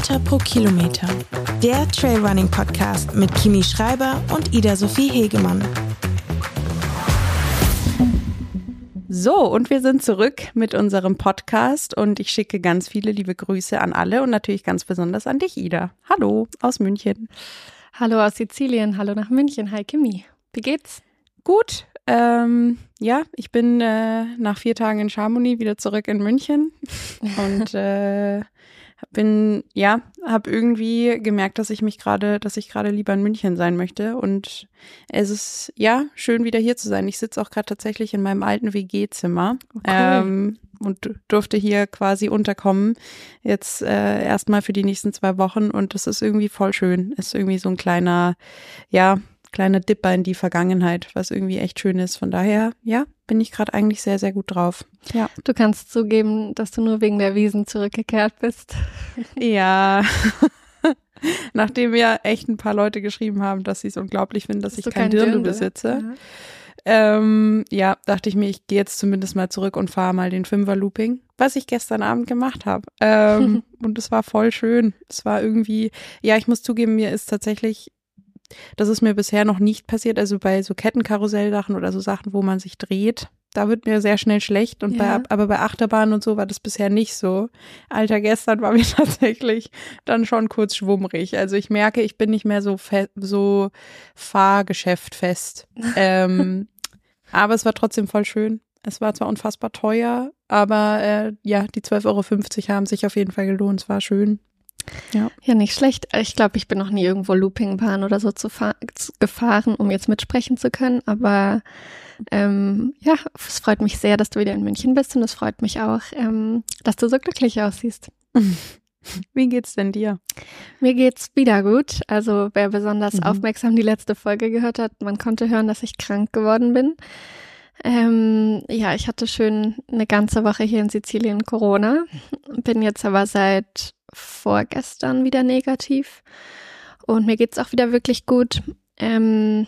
Meter pro Kilometer. Der Trailrunning Podcast mit Kimi Schreiber und Ida Sophie Hegemann. So, und wir sind zurück mit unserem Podcast und ich schicke ganz viele liebe Grüße an alle und natürlich ganz besonders an dich, Ida. Hallo aus München. Hallo aus Sizilien, hallo nach München. Hi Kimi, wie geht's? Gut, ähm, ja, ich bin äh, nach vier Tagen in Chamonix wieder zurück in München und äh, bin, ja, habe irgendwie gemerkt, dass ich mich gerade, dass ich gerade lieber in München sein möchte. Und es ist, ja, schön wieder hier zu sein. Ich sitze auch gerade tatsächlich in meinem alten WG-Zimmer. Okay. Ähm, und durfte hier quasi unterkommen. Jetzt äh, erstmal für die nächsten zwei Wochen und das ist irgendwie voll schön. Ist irgendwie so ein kleiner, ja, kleiner Dipper in die Vergangenheit, was irgendwie echt schön ist. Von daher, ja, bin ich gerade eigentlich sehr, sehr gut drauf. Ja. Du kannst zugeben, dass du nur wegen der Wiesen zurückgekehrt bist. Ja. Nachdem mir echt ein paar Leute geschrieben haben, dass sie es unglaublich finden, dass Bist ich kein Dirndl besitze. Ja. Ähm, ja, dachte ich mir, ich gehe jetzt zumindest mal zurück und fahre mal den Fünfer-Looping, was ich gestern Abend gemacht habe. Ähm, und es war voll schön. Es war irgendwie, ja, ich muss zugeben, mir ist tatsächlich das ist mir bisher noch nicht passiert. Also bei so Kettenkarussell-Sachen oder so Sachen, wo man sich dreht, da wird mir sehr schnell schlecht. Und ja. bei, aber bei Achterbahnen und so war das bisher nicht so. Alter, gestern war mir tatsächlich dann schon kurz schwummrig. Also ich merke, ich bin nicht mehr so, so Fahrgeschäft fest. ähm, aber es war trotzdem voll schön. Es war zwar unfassbar teuer, aber äh, ja, die 12,50 Euro haben sich auf jeden Fall gelohnt. Es war schön. Ja. ja, nicht schlecht. Ich glaube, ich bin noch nie irgendwo Loopingbahn oder so zu gefahren, um jetzt mitsprechen zu können. Aber ähm, ja, es freut mich sehr, dass du wieder in München bist und es freut mich auch, ähm, dass du so glücklich aussiehst. Wie geht's denn dir? Mir geht's wieder gut. Also wer besonders mhm. aufmerksam die letzte Folge gehört hat, man konnte hören, dass ich krank geworden bin. Ähm, ja, ich hatte schön eine ganze Woche hier in Sizilien Corona, bin jetzt aber seit vorgestern wieder negativ. Und mir geht's auch wieder wirklich gut. Ähm,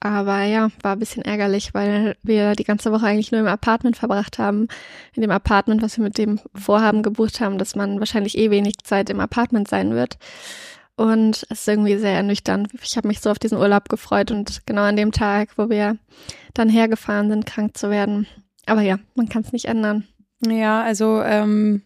aber ja, war ein bisschen ärgerlich, weil wir die ganze Woche eigentlich nur im Apartment verbracht haben. In dem Apartment, was wir mit dem Vorhaben gebucht haben, dass man wahrscheinlich eh wenig Zeit im Apartment sein wird. Und es ist irgendwie sehr ernüchternd. Ich habe mich so auf diesen Urlaub gefreut und genau an dem Tag, wo wir dann hergefahren sind, krank zu werden. Aber ja, man kann es nicht ändern. Ja, also ähm,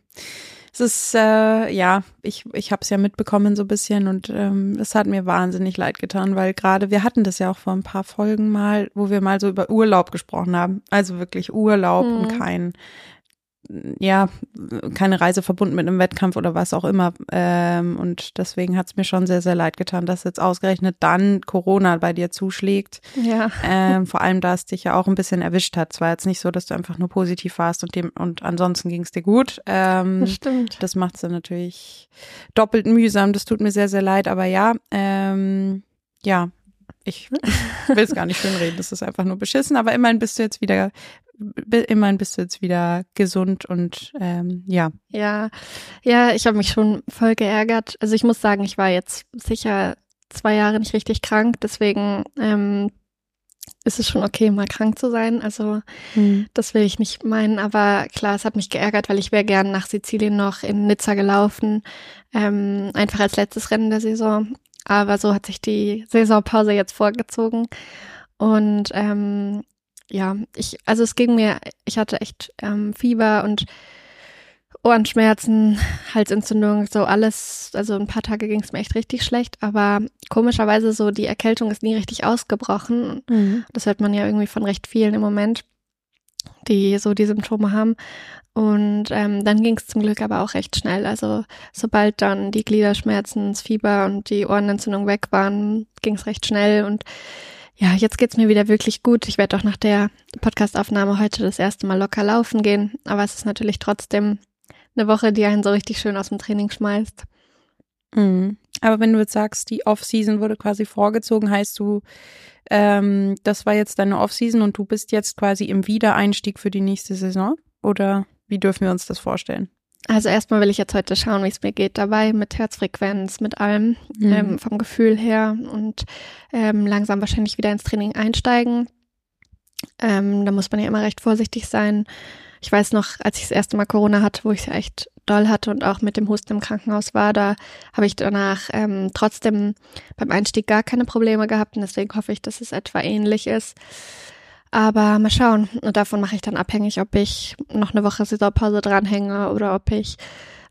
es ist, äh, ja, ich, ich habe es ja mitbekommen so ein bisschen und ähm, es hat mir wahnsinnig leid getan, weil gerade wir hatten das ja auch vor ein paar Folgen mal, wo wir mal so über Urlaub gesprochen haben. Also wirklich Urlaub mhm. und kein ja, keine Reise verbunden mit einem Wettkampf oder was auch immer. Ähm, und deswegen hat es mir schon sehr, sehr leid getan, dass jetzt ausgerechnet dann Corona bei dir zuschlägt. Ja. Ähm, vor allem, da es dich ja auch ein bisschen erwischt hat. Es war jetzt nicht so, dass du einfach nur positiv warst und dem und ansonsten ging es dir gut. Ähm, das stimmt. Das macht es dann natürlich doppelt mühsam. Das tut mir sehr, sehr leid. Aber ja, ähm, ja, ich will es gar nicht schön reden, das ist einfach nur beschissen, aber immerhin bist du jetzt wieder immerhin bist du jetzt wieder gesund und ähm, ja. Ja, ja, ich habe mich schon voll geärgert. Also ich muss sagen, ich war jetzt sicher zwei Jahre nicht richtig krank, deswegen ähm, ist es schon okay, mal krank zu sein. Also hm. das will ich nicht meinen, aber klar, es hat mich geärgert, weil ich wäre gern nach Sizilien noch in Nizza gelaufen, ähm, einfach als letztes Rennen der Saison. Aber so hat sich die Saisonpause jetzt vorgezogen. Und ähm, ja, ich, also es ging mir, ich hatte echt ähm, Fieber und Ohrenschmerzen, Halsentzündung, so alles. Also ein paar Tage ging es mir echt richtig schlecht, aber komischerweise so die Erkältung ist nie richtig ausgebrochen. Mhm. Das hört man ja irgendwie von recht vielen im Moment, die so die Symptome haben. Und ähm, dann ging es zum Glück aber auch recht schnell. Also sobald dann die Gliederschmerzen, das Fieber und die Ohrenentzündung weg waren, ging es recht schnell und ja, jetzt geht's mir wieder wirklich gut. Ich werde auch nach der Podcastaufnahme heute das erste Mal locker laufen gehen. Aber es ist natürlich trotzdem eine Woche, die einen so richtig schön aus dem Training schmeißt. Mhm. Aber wenn du jetzt sagst, die Off-Season wurde quasi vorgezogen, heißt du, ähm, das war jetzt deine Off-Season und du bist jetzt quasi im Wiedereinstieg für die nächste Saison? Oder wie dürfen wir uns das vorstellen? Also erstmal will ich jetzt heute schauen, wie es mir geht dabei, mit Herzfrequenz, mit allem, mhm. ähm, vom Gefühl her und ähm, langsam wahrscheinlich wieder ins Training einsteigen. Ähm, da muss man ja immer recht vorsichtig sein. Ich weiß noch, als ich das erste Mal Corona hatte, wo ich es echt doll hatte und auch mit dem Husten im Krankenhaus war, da habe ich danach ähm, trotzdem beim Einstieg gar keine Probleme gehabt und deswegen hoffe ich, dass es etwa ähnlich ist. Aber mal schauen. Und davon mache ich dann abhängig, ob ich noch eine Woche Saisonpause dranhänge oder ob ich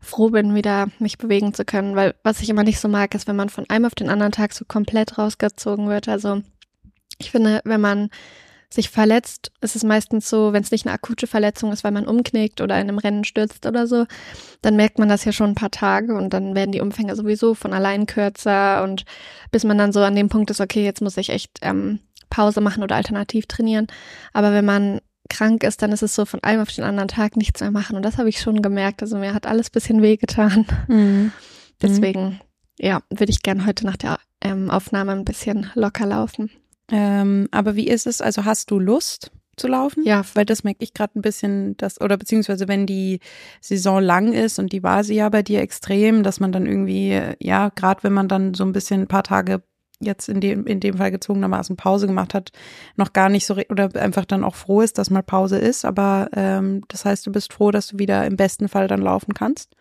froh bin, wieder mich bewegen zu können. Weil was ich immer nicht so mag, ist, wenn man von einem auf den anderen Tag so komplett rausgezogen wird. Also ich finde, wenn man sich verletzt, ist es meistens so, wenn es nicht eine akute Verletzung ist, weil man umknickt oder in einem Rennen stürzt oder so, dann merkt man das ja schon ein paar Tage und dann werden die Umfänge sowieso von allein kürzer und bis man dann so an dem Punkt ist, okay, jetzt muss ich echt ähm, Pause machen oder alternativ trainieren. Aber wenn man krank ist, dann ist es so von einem auf den anderen Tag nichts mehr machen. Und das habe ich schon gemerkt. Also mir hat alles bisschen wehgetan. Mhm. Deswegen, ja, würde ich gern heute nach der ähm, Aufnahme ein bisschen locker laufen. Ähm, aber wie ist es? Also hast du Lust zu laufen? Ja. Weil das merke ich gerade ein bisschen, dass, oder beziehungsweise wenn die Saison lang ist und die war sie ja bei dir extrem, dass man dann irgendwie, ja, gerade wenn man dann so ein bisschen ein paar Tage jetzt in dem, in dem Fall gezwungenermaßen Pause gemacht hat, noch gar nicht so oder einfach dann auch froh ist, dass mal Pause ist. Aber ähm, das heißt, du bist froh, dass du wieder im besten Fall dann laufen kannst.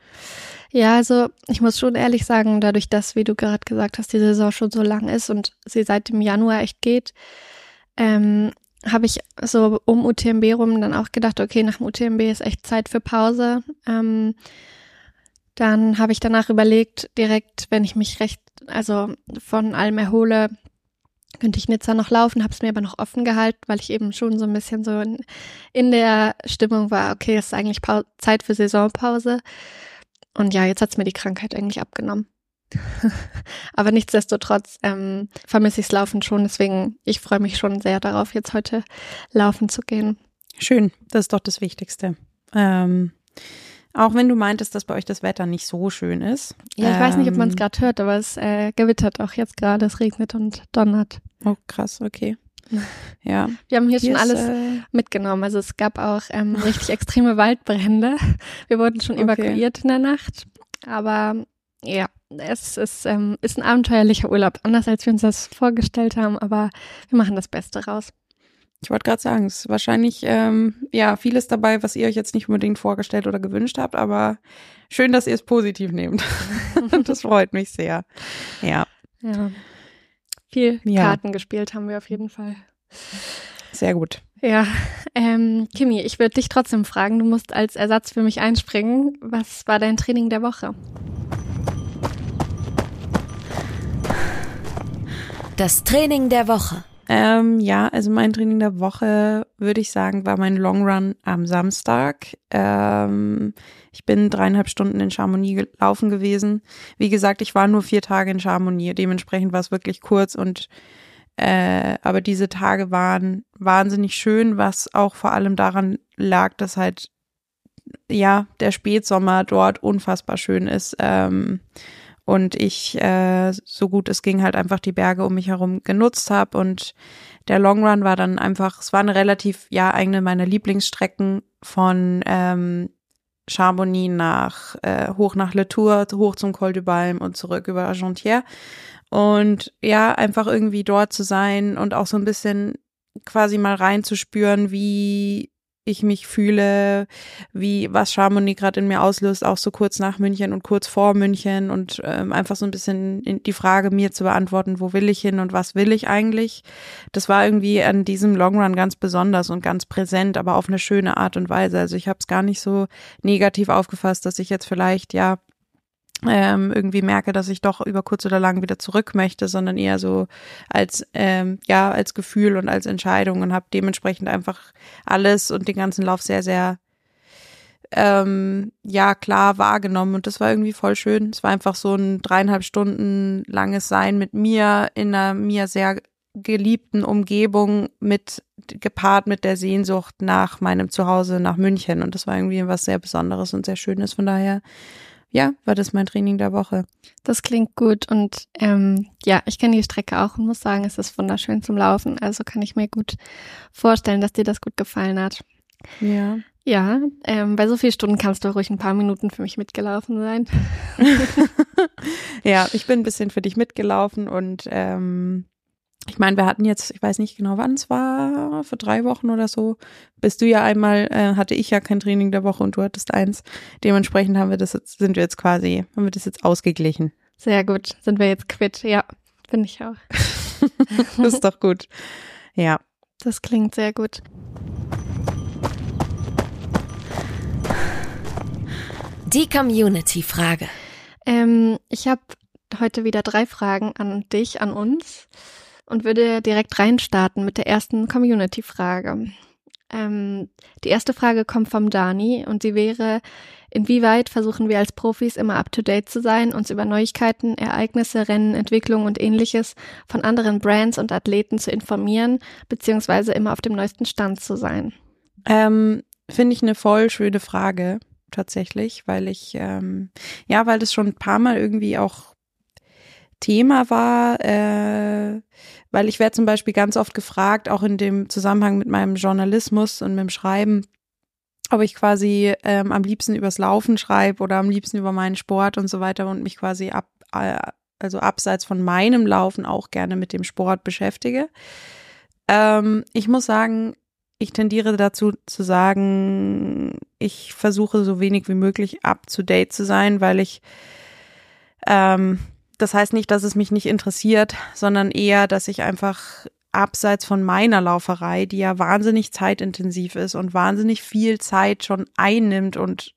Ja, also ich muss schon ehrlich sagen, dadurch, dass, wie du gerade gesagt hast, die Saison schon so lang ist und sie seit dem Januar echt geht, ähm, habe ich so um UTMB rum dann auch gedacht, okay, nach dem UTMB ist echt Zeit für Pause. Ähm, dann habe ich danach überlegt, direkt, wenn ich mich recht, also von allem erhole, könnte ich Nizza noch laufen, habe es mir aber noch offen gehalten, weil ich eben schon so ein bisschen so in, in der Stimmung war, okay, es ist eigentlich pa Zeit für Saisonpause. Und ja, jetzt hat's mir die Krankheit eigentlich abgenommen. aber nichtsdestotrotz ähm, vermisse ichs Laufen schon, deswegen ich freue mich schon sehr darauf, jetzt heute laufen zu gehen. Schön, das ist doch das Wichtigste. Ähm, auch wenn du meintest, dass bei euch das Wetter nicht so schön ist. Ja, ich ähm, weiß nicht, ob man es ähm, gerade hört, aber es äh, gewittert auch jetzt gerade. Es regnet und donnert. Oh, krass, okay. Ja. Wir haben hier, hier schon alles äh, mitgenommen. Also es gab auch ähm, richtig extreme Waldbrände. Wir wurden schon okay. evakuiert in der Nacht. Aber ja, es ist, ähm, ist ein abenteuerlicher Urlaub. Anders als wir uns das vorgestellt haben, aber wir machen das Beste raus. Ich wollte gerade sagen, es ist wahrscheinlich ähm, ja vieles dabei, was ihr euch jetzt nicht unbedingt vorgestellt oder gewünscht habt, aber schön, dass ihr es positiv nehmt. das freut mich sehr. Ja. Ja. Viel ja. Karten gespielt haben wir auf jeden Fall. Sehr gut. Ja, ähm, Kimi, ich würde dich trotzdem fragen, du musst als Ersatz für mich einspringen. Was war dein Training der Woche? Das Training der Woche. Ähm, ja, also mein Training der Woche, würde ich sagen, war mein Long Run am Samstag. Ähm, ich bin dreieinhalb Stunden in Chamonix gelaufen gewesen. Wie gesagt, ich war nur vier Tage in Chamonix, dementsprechend war es wirklich kurz und äh, aber diese Tage waren wahnsinnig schön, was auch vor allem daran lag, dass halt ja der Spätsommer dort unfassbar schön ist. Ähm, und ich äh, so gut es ging halt einfach die Berge um mich herum genutzt habe und der Long Run war dann einfach, es war eine relativ, ja, eine meiner Lieblingsstrecken von ähm, Charbonny nach, äh, hoch nach Le Tour, hoch zum Col du Balme und zurück über Argentière. Und ja, einfach irgendwie dort zu sein und auch so ein bisschen quasi mal reinzuspüren, wie ich mich fühle, wie was Chamonix gerade in mir auslöst, auch so kurz nach München und kurz vor München und ähm, einfach so ein bisschen die Frage mir zu beantworten, wo will ich hin und was will ich eigentlich. Das war irgendwie an diesem Long Run ganz besonders und ganz präsent, aber auf eine schöne Art und Weise. Also ich habe es gar nicht so negativ aufgefasst, dass ich jetzt vielleicht ja ähm, irgendwie merke, dass ich doch über kurz oder lang wieder zurück möchte, sondern eher so als ähm, ja als Gefühl und als Entscheidung und habe dementsprechend einfach alles und den ganzen Lauf sehr sehr ähm, ja klar wahrgenommen und das war irgendwie voll schön. Es war einfach so ein dreieinhalb Stunden langes Sein mit mir in einer mir sehr geliebten Umgebung mit gepaart mit der Sehnsucht nach meinem Zuhause nach München und das war irgendwie was sehr Besonderes und sehr Schönes. Von daher ja, war das mein Training der Woche. Das klingt gut und ähm, ja, ich kenne die Strecke auch und muss sagen, es ist wunderschön zum Laufen. Also kann ich mir gut vorstellen, dass dir das gut gefallen hat. Ja. Ja, ähm, bei so vielen Stunden kannst du ruhig ein paar Minuten für mich mitgelaufen sein. ja, ich bin ein bisschen für dich mitgelaufen und ähm, ich meine, wir hatten jetzt, ich weiß nicht genau, wann es war, vor drei Wochen oder so, bist du ja einmal, äh, hatte ich ja kein Training der Woche und du hattest eins. Dementsprechend haben wir das jetzt, sind wir jetzt quasi, haben wir das jetzt ausgeglichen. Sehr gut, sind wir jetzt quitt, ja, finde ich auch. das ist doch gut. Ja. Das klingt sehr gut. Die Community-Frage. Ähm, ich habe heute wieder drei Fragen an dich, an uns und würde direkt reinstarten mit der ersten Community-Frage. Ähm, die erste Frage kommt vom Dani und sie wäre, inwieweit versuchen wir als Profis immer up-to-date zu sein, uns über Neuigkeiten, Ereignisse, Rennen, Entwicklung und ähnliches von anderen Brands und Athleten zu informieren, beziehungsweise immer auf dem neuesten Stand zu sein? Ähm, Finde ich eine voll schöne Frage tatsächlich, weil ich, ähm, ja, weil das schon ein paar Mal irgendwie auch Thema war, äh, weil ich werde zum Beispiel ganz oft gefragt, auch in dem Zusammenhang mit meinem Journalismus und mit dem Schreiben, ob ich quasi ähm, am liebsten übers Laufen schreibe oder am liebsten über meinen Sport und so weiter und mich quasi ab, äh, also abseits von meinem Laufen auch gerne mit dem Sport beschäftige. Ähm, ich muss sagen, ich tendiere dazu zu sagen, ich versuche so wenig wie möglich up to date zu sein, weil ich ähm, das heißt nicht, dass es mich nicht interessiert, sondern eher, dass ich einfach abseits von meiner Lauferei, die ja wahnsinnig zeitintensiv ist und wahnsinnig viel Zeit schon einnimmt und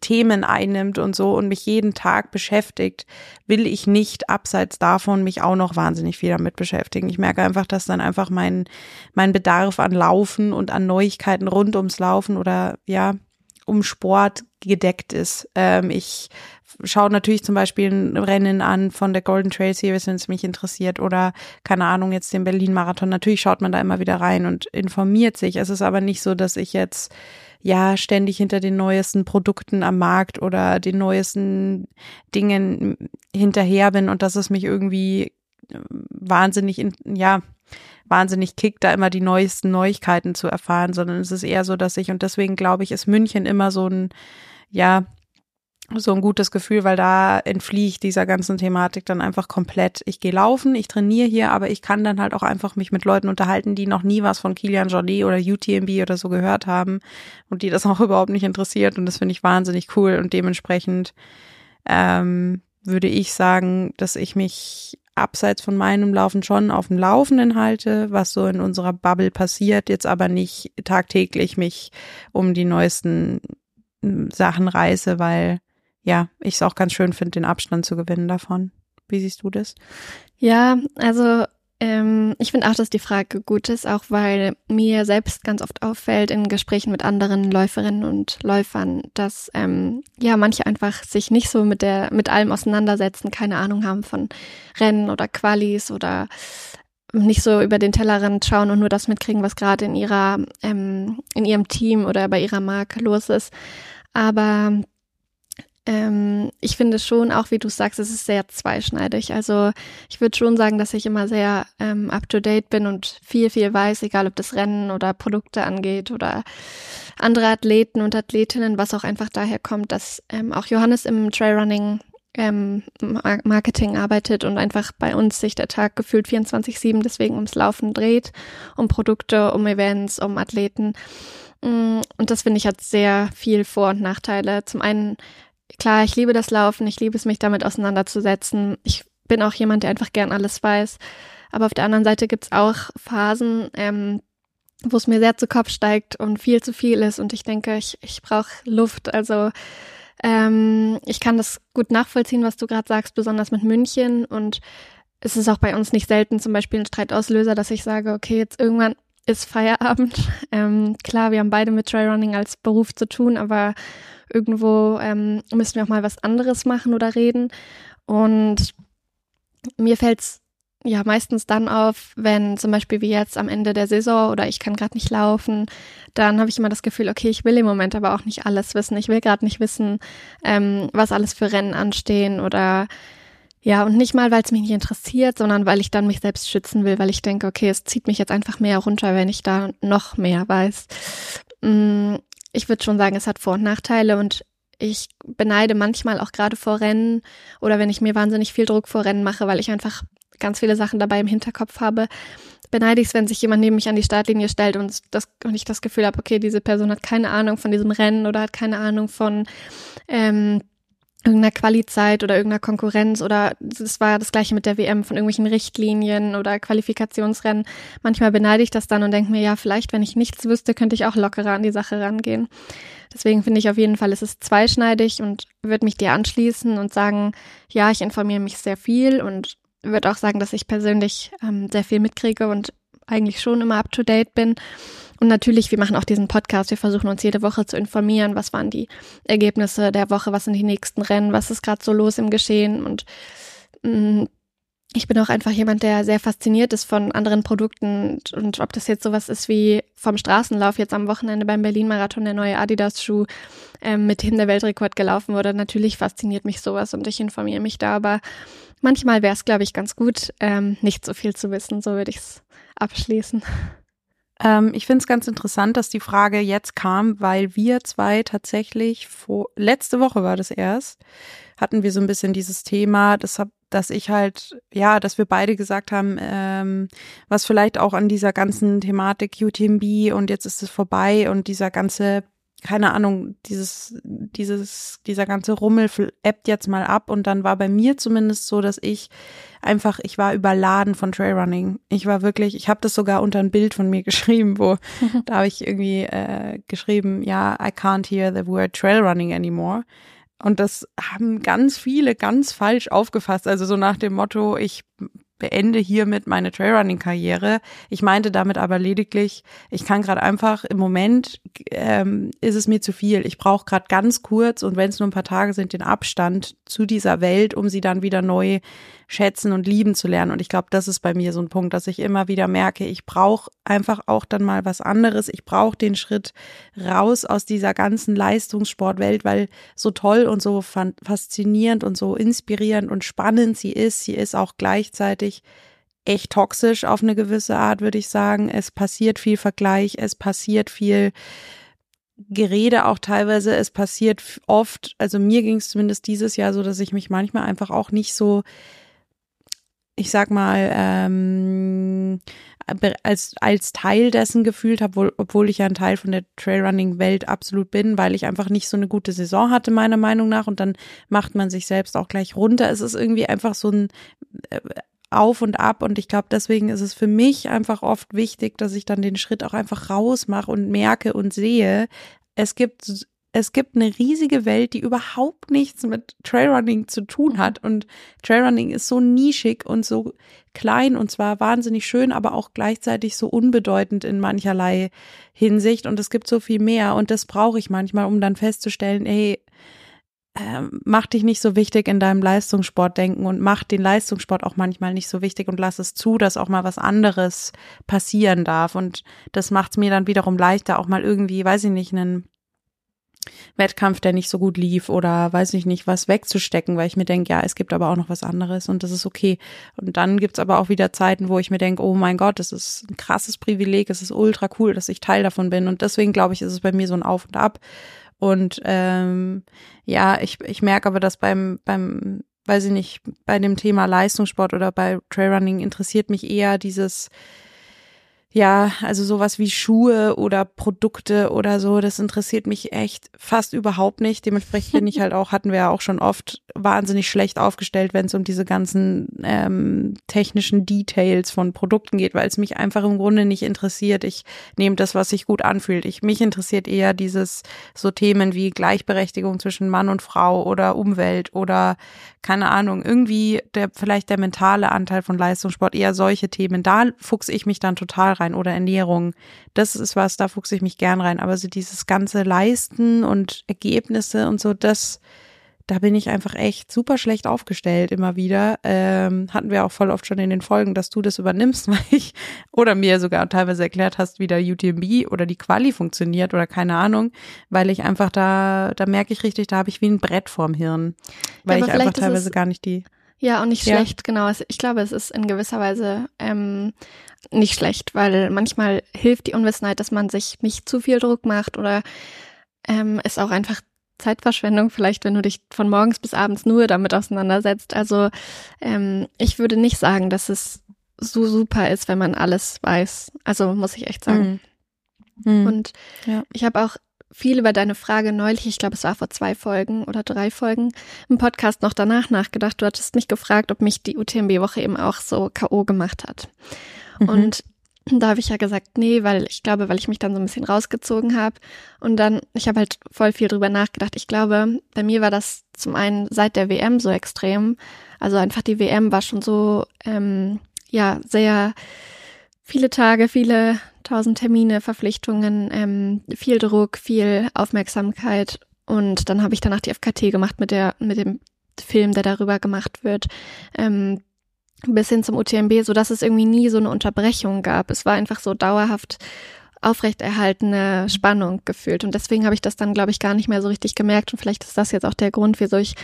Themen einnimmt und so und mich jeden Tag beschäftigt, will ich nicht abseits davon mich auch noch wahnsinnig viel damit beschäftigen. Ich merke einfach, dass dann einfach mein, mein Bedarf an Laufen und an Neuigkeiten rund ums Laufen oder ja, um Sport gedeckt ist. Ähm, ich schaue natürlich zum Beispiel ein Rennen an von der Golden Trail Series, wenn es mich interessiert oder keine Ahnung, jetzt den Berlin-Marathon. Natürlich schaut man da immer wieder rein und informiert sich. Es ist aber nicht so, dass ich jetzt ja ständig hinter den neuesten Produkten am Markt oder den neuesten Dingen hinterher bin und dass es mich irgendwie wahnsinnig in, ja wahnsinnig kickt, da immer die neuesten Neuigkeiten zu erfahren, sondern es ist eher so, dass ich, und deswegen glaube ich, ist München immer so ein, ja, so ein gutes Gefühl, weil da entfliehe ich dieser ganzen Thematik dann einfach komplett. Ich gehe laufen, ich trainiere hier, aber ich kann dann halt auch einfach mich mit Leuten unterhalten, die noch nie was von Kilian Jornet oder UTMB oder so gehört haben und die das auch überhaupt nicht interessiert und das finde ich wahnsinnig cool und dementsprechend ähm, würde ich sagen, dass ich mich abseits von meinem Laufen schon auf dem Laufenden halte, was so in unserer Bubble passiert, jetzt aber nicht tagtäglich mich um die neuesten hm, Sachen reiße, weil ja, ich es auch ganz schön finde, den Abstand zu gewinnen davon. Wie siehst du das? Ja, also ähm, ich finde auch, dass die Frage gut ist, auch weil mir selbst ganz oft auffällt in Gesprächen mit anderen Läuferinnen und Läufern, dass ähm, ja manche einfach sich nicht so mit der mit allem auseinandersetzen, keine Ahnung haben von Rennen oder Qualis oder nicht so über den Tellerrand schauen und nur das mitkriegen, was gerade in ihrer ähm, in ihrem Team oder bei ihrer Marke los ist. Aber ähm, ich finde schon, auch wie du sagst, es ist sehr zweischneidig. Also ich würde schon sagen, dass ich immer sehr ähm, up-to-date bin und viel, viel weiß, egal ob das Rennen oder Produkte angeht oder andere Athleten und Athletinnen, was auch einfach daher kommt, dass ähm, auch Johannes im Trailrunning ähm, Marketing arbeitet und einfach bei uns sich der Tag gefühlt 24-7 deswegen ums Laufen dreht, um Produkte, um Events, um Athleten. Mm, und das finde ich hat sehr viel Vor- und Nachteile. Zum einen klar, ich liebe das Laufen, ich liebe es, mich damit auseinanderzusetzen. Ich bin auch jemand, der einfach gern alles weiß. Aber auf der anderen Seite gibt's auch Phasen, ähm, wo es mir sehr zu Kopf steigt und viel zu viel ist und ich denke, ich, ich brauche Luft. Also ähm, ich kann das gut nachvollziehen, was du gerade sagst, besonders mit München. Und es ist auch bei uns nicht selten zum Beispiel ein Streitauslöser, dass ich sage, okay, jetzt irgendwann ist Feierabend. Ähm, klar, wir haben beide mit Trailrunning als Beruf zu tun, aber irgendwo ähm, müssen wir auch mal was anderes machen oder reden. Und mir fällt's ja meistens dann auf, wenn zum Beispiel wie jetzt am Ende der Saison oder ich kann gerade nicht laufen, dann habe ich immer das Gefühl, okay, ich will im Moment aber auch nicht alles wissen. Ich will gerade nicht wissen, ähm, was alles für Rennen anstehen oder ja, und nicht mal, weil es mich nicht interessiert, sondern weil ich dann mich selbst schützen will, weil ich denke, okay, es zieht mich jetzt einfach mehr runter, wenn ich da noch mehr weiß. Mm, ich würde schon sagen, es hat Vor- und Nachteile und ich beneide manchmal auch gerade vor Rennen oder wenn ich mir wahnsinnig viel Druck vor Rennen mache, weil ich einfach ganz viele Sachen dabei im Hinterkopf habe, beneide ich es, wenn sich jemand neben mich an die Startlinie stellt und, das, und ich das Gefühl habe, okay, diese Person hat keine Ahnung von diesem Rennen oder hat keine Ahnung von ähm, irgendeiner Qualizeit oder irgendeiner Konkurrenz oder es war das gleiche mit der WM von irgendwelchen Richtlinien oder Qualifikationsrennen. Manchmal beneide ich das dann und denke mir, ja, vielleicht, wenn ich nichts wüsste, könnte ich auch lockerer an die Sache rangehen. Deswegen finde ich auf jeden Fall, es ist zweischneidig und würde mich dir anschließen und sagen, ja, ich informiere mich sehr viel und würde auch sagen, dass ich persönlich ähm, sehr viel mitkriege und eigentlich schon immer up to date bin. Und natürlich, wir machen auch diesen Podcast. Wir versuchen uns jede Woche zu informieren. Was waren die Ergebnisse der Woche? Was sind die nächsten Rennen? Was ist gerade so los im Geschehen? Und mh, mm, ich bin auch einfach jemand, der sehr fasziniert ist von anderen Produkten und, und ob das jetzt sowas ist wie vom Straßenlauf jetzt am Wochenende beim Berlin-Marathon der neue Adidas-Schuh, ähm, mit dem der Weltrekord gelaufen wurde. Natürlich fasziniert mich sowas und ich informiere mich da, aber manchmal wäre es, glaube ich, ganz gut, ähm, nicht so viel zu wissen. So würde ich es abschließen. Ähm, ich finde es ganz interessant, dass die Frage jetzt kam, weil wir zwei tatsächlich vor, letzte Woche war das erst, hatten wir so ein bisschen dieses Thema, das hab, dass ich halt, ja, dass wir beide gesagt haben, ähm, was vielleicht auch an dieser ganzen Thematik UTMB und jetzt ist es vorbei und dieser ganze keine Ahnung, dieses, dieses, dieser ganze Rummel ebbt jetzt mal ab und dann war bei mir zumindest so, dass ich einfach, ich war überladen von Trailrunning. Ich war wirklich, ich habe das sogar unter ein Bild von mir geschrieben, wo da habe ich irgendwie äh, geschrieben, ja, I can't hear the word Trailrunning anymore. Und das haben ganz viele ganz falsch aufgefasst. Also so nach dem Motto, ich beende hiermit meine Trailrunning-Karriere. Ich meinte damit aber lediglich, ich kann gerade einfach im Moment ähm, ist es mir zu viel. Ich brauche gerade ganz kurz und wenn es nur ein paar Tage sind, den Abstand zu dieser Welt, um sie dann wieder neu schätzen und lieben zu lernen. Und ich glaube, das ist bei mir so ein Punkt, dass ich immer wieder merke, ich brauche einfach auch dann mal was anderes. Ich brauche den Schritt raus aus dieser ganzen Leistungssportwelt, weil so toll und so faszinierend und so inspirierend und spannend sie ist, sie ist auch gleichzeitig echt toxisch auf eine gewisse Art, würde ich sagen. Es passiert viel Vergleich, es passiert viel Gerede auch teilweise, es passiert oft, also mir ging es zumindest dieses Jahr so, dass ich mich manchmal einfach auch nicht so ich sag mal, ähm, als, als Teil dessen gefühlt habe, obwohl ich ja ein Teil von der Trailrunning-Welt absolut bin, weil ich einfach nicht so eine gute Saison hatte, meiner Meinung nach. Und dann macht man sich selbst auch gleich runter. Es ist irgendwie einfach so ein äh, Auf und Ab. Und ich glaube, deswegen ist es für mich einfach oft wichtig, dass ich dann den Schritt auch einfach rausmache und merke und sehe, es gibt es gibt eine riesige Welt, die überhaupt nichts mit Trailrunning zu tun hat. Und Trailrunning ist so nischig und so klein und zwar wahnsinnig schön, aber auch gleichzeitig so unbedeutend in mancherlei Hinsicht. Und es gibt so viel mehr. Und das brauche ich manchmal, um dann festzustellen, ey, äh, mach dich nicht so wichtig in deinem Leistungssport denken und mach den Leistungssport auch manchmal nicht so wichtig und lass es zu, dass auch mal was anderes passieren darf. Und das macht es mir dann wiederum leichter, auch mal irgendwie, weiß ich nicht, einen Wettkampf, der nicht so gut lief oder weiß ich nicht, was wegzustecken, weil ich mir denke, ja, es gibt aber auch noch was anderes und das ist okay. Und dann gibt's aber auch wieder Zeiten, wo ich mir denke, oh mein Gott, das ist ein krasses Privileg, es ist ultra cool, dass ich Teil davon bin. Und deswegen glaube ich, ist es bei mir so ein Auf und Ab. Und ähm, ja, ich, ich merke aber, dass beim, beim, weiß ich nicht, bei dem Thema Leistungssport oder bei Trailrunning interessiert mich eher dieses ja, also sowas wie Schuhe oder Produkte oder so, das interessiert mich echt fast überhaupt nicht. Dementsprechend bin ich halt auch, hatten wir ja auch schon oft, wahnsinnig schlecht aufgestellt, wenn es um diese ganzen ähm, technischen Details von Produkten geht, weil es mich einfach im Grunde nicht interessiert. Ich nehme das, was sich gut anfühlt. Ich, mich interessiert eher dieses so Themen wie Gleichberechtigung zwischen Mann und Frau oder Umwelt oder keine Ahnung, irgendwie der vielleicht der mentale Anteil von Leistungssport, eher solche Themen. Da fuchse ich mich dann total rein oder Ernährung. Das ist was, da fuchse ich mich gern rein. Aber so dieses ganze Leisten und Ergebnisse und so, das, da bin ich einfach echt super schlecht aufgestellt immer wieder. Ähm, hatten wir auch voll oft schon in den Folgen, dass du das übernimmst, weil ich oder mir sogar teilweise erklärt hast, wie der UTMB oder die Quali funktioniert oder keine Ahnung, weil ich einfach da, da merke ich richtig, da habe ich wie ein Brett vorm Hirn, weil ja, ich einfach teilweise gar nicht die ja, und nicht ja. schlecht, genau. Ich glaube, es ist in gewisser Weise ähm, nicht schlecht, weil manchmal hilft die Unwissenheit, dass man sich nicht zu viel Druck macht oder ähm, es auch einfach Zeitverschwendung vielleicht, wenn du dich von morgens bis abends nur damit auseinandersetzt. Also ähm, ich würde nicht sagen, dass es so super ist, wenn man alles weiß. Also muss ich echt sagen. Mhm. Mhm. Und ja. ich habe auch viel über deine Frage neulich, ich glaube, es war vor zwei Folgen oder drei Folgen, im Podcast noch danach nachgedacht. Du hattest mich gefragt, ob mich die UTMB-Woche eben auch so K.O. gemacht hat. Mhm. Und da habe ich ja gesagt, nee, weil ich glaube, weil ich mich dann so ein bisschen rausgezogen habe. Und dann, ich habe halt voll viel drüber nachgedacht. Ich glaube, bei mir war das zum einen seit der WM so extrem. Also einfach die WM war schon so, ähm, ja, sehr viele Tage, viele tausend Termine, Verpflichtungen, ähm, viel Druck, viel Aufmerksamkeit. Und dann habe ich danach die FKT gemacht mit der, mit dem Film, der darüber gemacht wird. Ähm, bis hin zum UTMB, so dass es irgendwie nie so eine Unterbrechung gab. Es war einfach so dauerhaft aufrechterhaltene Spannung gefühlt. Und deswegen habe ich das dann, glaube ich, gar nicht mehr so richtig gemerkt. Und vielleicht ist das jetzt auch der Grund, wieso ich,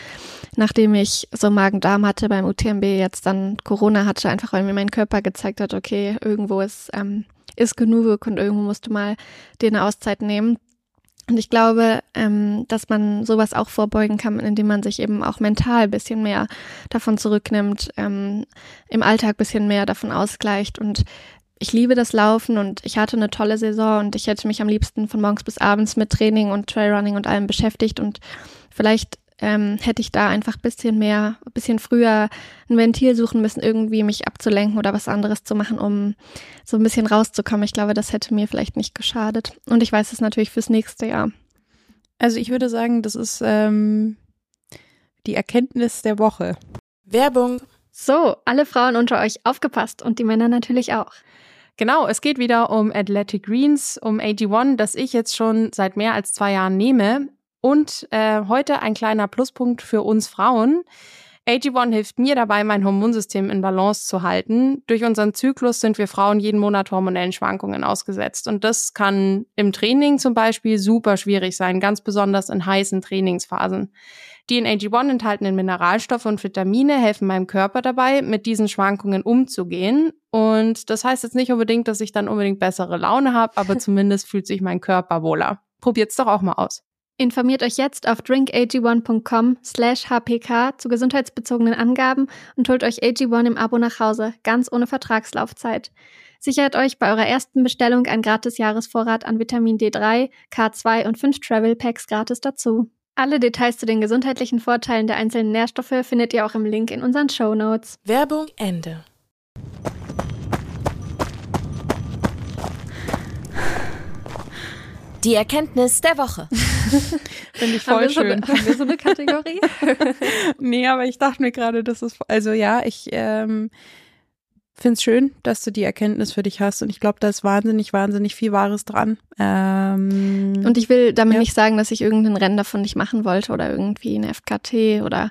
nachdem ich so Magen-Darm hatte beim UTMB, jetzt dann Corona hatte, einfach weil mir mein Körper gezeigt hat, okay, irgendwo ist, ähm, ist genug und irgendwo musst du mal dir eine Auszeit nehmen. Und ich glaube, ähm, dass man sowas auch vorbeugen kann, indem man sich eben auch mental bisschen mehr davon zurücknimmt, ähm, im Alltag bisschen mehr davon ausgleicht. Und ich liebe das Laufen und ich hatte eine tolle Saison und ich hätte mich am liebsten von morgens bis abends mit Training und Trailrunning und allem beschäftigt. Und vielleicht ähm, hätte ich da einfach bisschen mehr, bisschen früher ein Ventil suchen müssen, irgendwie mich abzulenken oder was anderes zu machen, um so ein bisschen rauszukommen. Ich glaube, das hätte mir vielleicht nicht geschadet. Und ich weiß es natürlich fürs nächste Jahr. Also ich würde sagen, das ist ähm, die Erkenntnis der Woche. Werbung. So, alle Frauen unter euch aufgepasst und die Männer natürlich auch. Genau, es geht wieder um Athletic Greens, um AG1, das ich jetzt schon seit mehr als zwei Jahren nehme. Und äh, heute ein kleiner Pluspunkt für uns Frauen. AG1 hilft mir dabei, mein Hormonsystem in Balance zu halten. Durch unseren Zyklus sind wir Frauen jeden Monat hormonellen Schwankungen ausgesetzt. Und das kann im Training zum Beispiel super schwierig sein, ganz besonders in heißen Trainingsphasen. Die in AG1 enthaltenen Mineralstoffe und Vitamine helfen meinem Körper dabei, mit diesen Schwankungen umzugehen. Und das heißt jetzt nicht unbedingt, dass ich dann unbedingt bessere Laune habe, aber zumindest fühlt sich mein Körper wohler. Probiert's doch auch mal aus. Informiert euch jetzt auf drinkag1.com slash hpk zu gesundheitsbezogenen Angaben und holt euch AG1 im Abo nach Hause, ganz ohne Vertragslaufzeit. Sichert euch bei eurer ersten Bestellung ein gratis Jahresvorrat an Vitamin D3, K2 und 5 Travel Packs gratis dazu. Alle Details zu den gesundheitlichen Vorteilen der einzelnen Nährstoffe findet ihr auch im Link in unseren Show Notes. Werbung Ende. Die Erkenntnis der Woche. Finde ich voll haben schön. So eine, haben wir so eine Kategorie? nee, aber ich dachte mir gerade, das ist, also ja, ich ähm, finde es schön, dass du die Erkenntnis für dich hast und ich glaube, da ist wahnsinnig, wahnsinnig viel Wahres dran. Ähm, und ich will damit ja. nicht sagen, dass ich irgendein Rennen davon nicht machen wollte oder irgendwie eine FKT oder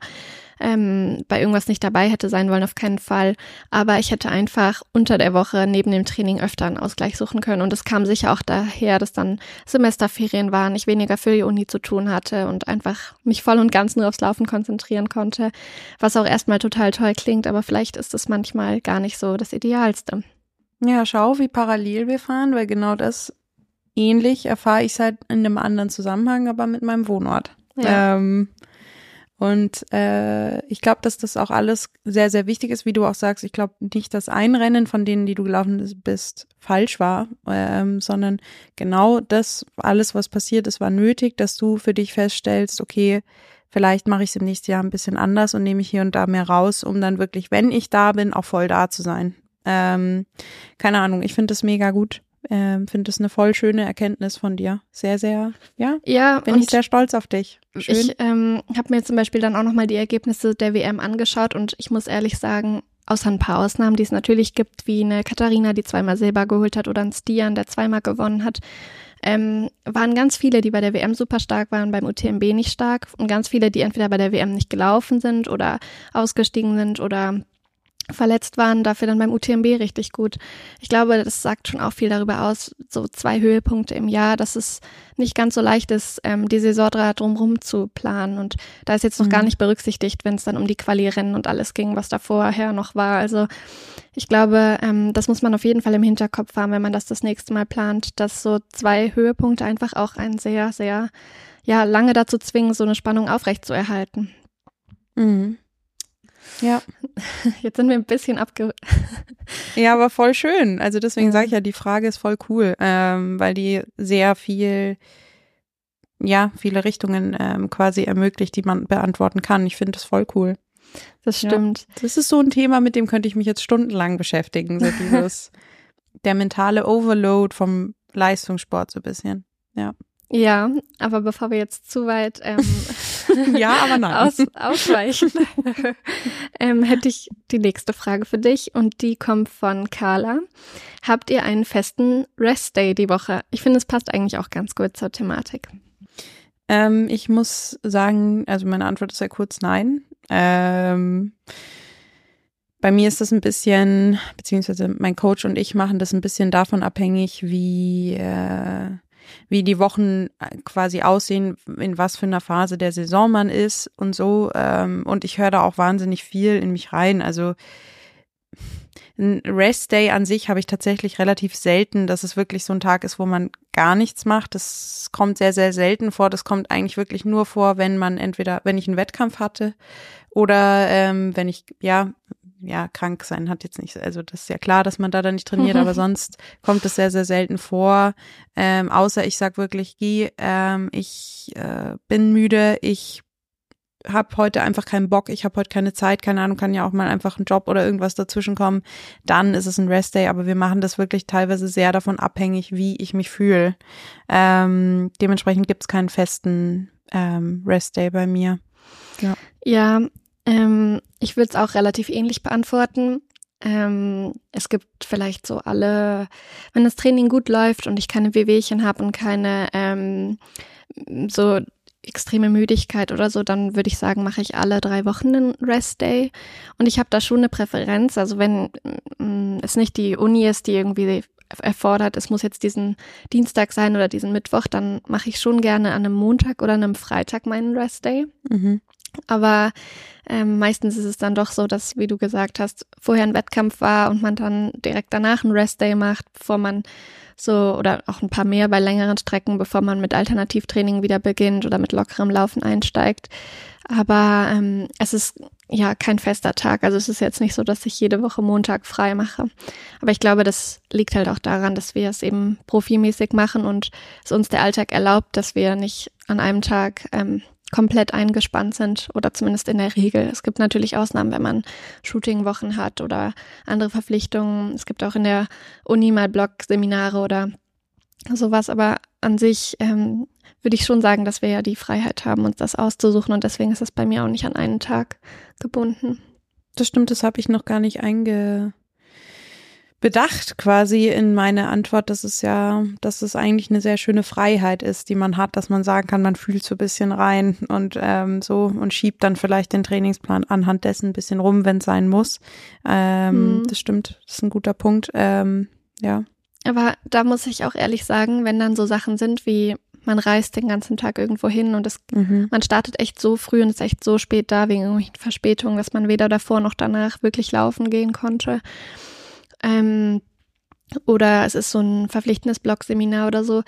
ähm, bei irgendwas nicht dabei hätte sein wollen, auf keinen Fall. Aber ich hätte einfach unter der Woche neben dem Training öfter einen Ausgleich suchen können. Und es kam sicher auch daher, dass dann Semesterferien waren, ich weniger für die Uni zu tun hatte und einfach mich voll und ganz nur aufs Laufen konzentrieren konnte. Was auch erstmal total toll klingt, aber vielleicht ist es manchmal gar nicht so das Idealste. Ja, schau, wie parallel wir fahren, weil genau das ähnlich erfahre ich seit in einem anderen Zusammenhang, aber mit meinem Wohnort. Ja. Ähm, und äh, ich glaube, dass das auch alles sehr, sehr wichtig ist, wie du auch sagst. Ich glaube nicht, dass ein Rennen von denen, die du gelaufen bist, falsch war, ähm, sondern genau das, alles, was passiert ist, war nötig, dass du für dich feststellst, okay, vielleicht mache ich es im nächsten Jahr ein bisschen anders und nehme ich hier und da mehr raus, um dann wirklich, wenn ich da bin, auch voll da zu sein. Ähm, keine Ahnung, ich finde das mega gut ähm, finde das eine voll schöne Erkenntnis von dir. Sehr, sehr, ja. Ja, bin ich sehr stolz auf dich. Schön. Ich ähm, habe mir zum Beispiel dann auch nochmal die Ergebnisse der WM angeschaut und ich muss ehrlich sagen, außer ein paar Ausnahmen, die es natürlich gibt, wie eine Katharina, die zweimal Silber geholt hat oder ein Stian, der zweimal gewonnen hat, ähm, waren ganz viele, die bei der WM super stark waren, beim UTMB nicht stark und ganz viele, die entweder bei der WM nicht gelaufen sind oder ausgestiegen sind oder verletzt waren, dafür dann beim UTMB richtig gut. Ich glaube, das sagt schon auch viel darüber aus, so zwei Höhepunkte im Jahr, dass es nicht ganz so leicht ist, ähm, die Saison drumherum zu planen. Und da ist jetzt noch mhm. gar nicht berücksichtigt, wenn es dann um die Quali-Rennen und alles ging, was da vorher noch war. Also ich glaube, ähm, das muss man auf jeden Fall im Hinterkopf haben, wenn man das das nächste Mal plant, dass so zwei Höhepunkte einfach auch ein sehr, sehr, ja, lange dazu zwingen, so eine Spannung aufrechtzuerhalten. Mhm. Ja. Jetzt sind wir ein bisschen abge. ja, aber voll schön. Also deswegen sage ich ja, die Frage ist voll cool, ähm, weil die sehr viel, ja, viele Richtungen ähm, quasi ermöglicht, die man beantworten kann. Ich finde das voll cool. Das stimmt. Ja. Das ist so ein Thema, mit dem könnte ich mich jetzt stundenlang beschäftigen. So dieses, der mentale Overload vom Leistungssport so ein bisschen. Ja. Ja, aber bevor wir jetzt zu weit ähm, ja, aber nein. Aus, ausweichen, ähm, hätte ich die nächste Frage für dich und die kommt von Carla. Habt ihr einen festen Rest Day die Woche? Ich finde, es passt eigentlich auch ganz gut zur Thematik. Ähm, ich muss sagen, also meine Antwort ist sehr kurz nein. Ähm, bei mir ist das ein bisschen, beziehungsweise mein Coach und ich machen das ein bisschen davon abhängig, wie äh, wie die Wochen äh, quasi aussehen, in was für einer Phase der Saison man ist und so. Ähm, und ich höre da auch wahnsinnig viel in mich rein. Also ein Rest Day an sich habe ich tatsächlich relativ selten, dass es wirklich so ein Tag ist, wo man gar nichts macht. Das kommt sehr, sehr selten vor. Das kommt eigentlich wirklich nur vor, wenn man entweder, wenn ich einen Wettkampf hatte oder ähm, wenn ich, ja, ja, krank sein hat jetzt nicht, also das ist ja klar, dass man da dann nicht trainiert, aber sonst kommt es sehr, sehr selten vor. Ähm, außer ich sag wirklich, Guy, ähm, ich äh, bin müde, ich habe heute einfach keinen Bock, ich habe heute keine Zeit, keine Ahnung, kann ja auch mal einfach ein Job oder irgendwas dazwischen kommen, dann ist es ein Restday, aber wir machen das wirklich teilweise sehr davon abhängig, wie ich mich fühle. Ähm, dementsprechend gibt es keinen festen ähm, Restday bei mir. Ja, ja ähm, ich würde es auch relativ ähnlich beantworten. Ähm, es gibt vielleicht so alle, wenn das Training gut läuft und ich keine Wehwehchen habe und keine ähm, so extreme Müdigkeit oder so, dann würde ich sagen, mache ich alle drei Wochen einen Rest Day. Und ich habe da schon eine Präferenz. Also wenn mm, es nicht die Uni ist, die irgendwie erfordert, es muss jetzt diesen Dienstag sein oder diesen Mittwoch, dann mache ich schon gerne an einem Montag oder einem Freitag meinen Rest Day. Mhm. Aber ähm, meistens ist es dann doch so, dass, wie du gesagt hast, vorher ein Wettkampf war und man dann direkt danach einen Rest Day macht, bevor man so oder auch ein paar mehr bei längeren Strecken, bevor man mit Alternativtraining wieder beginnt oder mit lockerem Laufen einsteigt. Aber ähm, es ist ja kein fester Tag. Also es ist jetzt nicht so, dass ich jede Woche Montag frei mache. Aber ich glaube, das liegt halt auch daran, dass wir es eben profimäßig machen und es uns der Alltag erlaubt, dass wir nicht an einem Tag ähm, komplett eingespannt sind oder zumindest in der Regel. Es gibt natürlich Ausnahmen, wenn man Shootingwochen hat oder andere Verpflichtungen. Es gibt auch in der Uni mal Blog-Seminare oder sowas, aber an sich ähm, würde ich schon sagen, dass wir ja die Freiheit haben, uns das auszusuchen und deswegen ist es bei mir auch nicht an einen Tag gebunden. Das stimmt, das habe ich noch gar nicht einge bedacht quasi in meine Antwort, dass es ja, dass es eigentlich eine sehr schöne Freiheit ist, die man hat, dass man sagen kann, man fühlt so ein bisschen rein und ähm, so und schiebt dann vielleicht den Trainingsplan anhand dessen ein bisschen rum, wenn es sein muss. Ähm, mhm. Das stimmt, das ist ein guter Punkt. Ähm, ja. Aber da muss ich auch ehrlich sagen, wenn dann so Sachen sind wie man reist den ganzen Tag irgendwo hin und es, mhm. man startet echt so früh und ist echt so spät da wegen irgendwelchen Verspätungen, dass man weder davor noch danach wirklich laufen gehen konnte. Ähm, oder es ist so ein verpflichtendes Blog-Seminar oder so.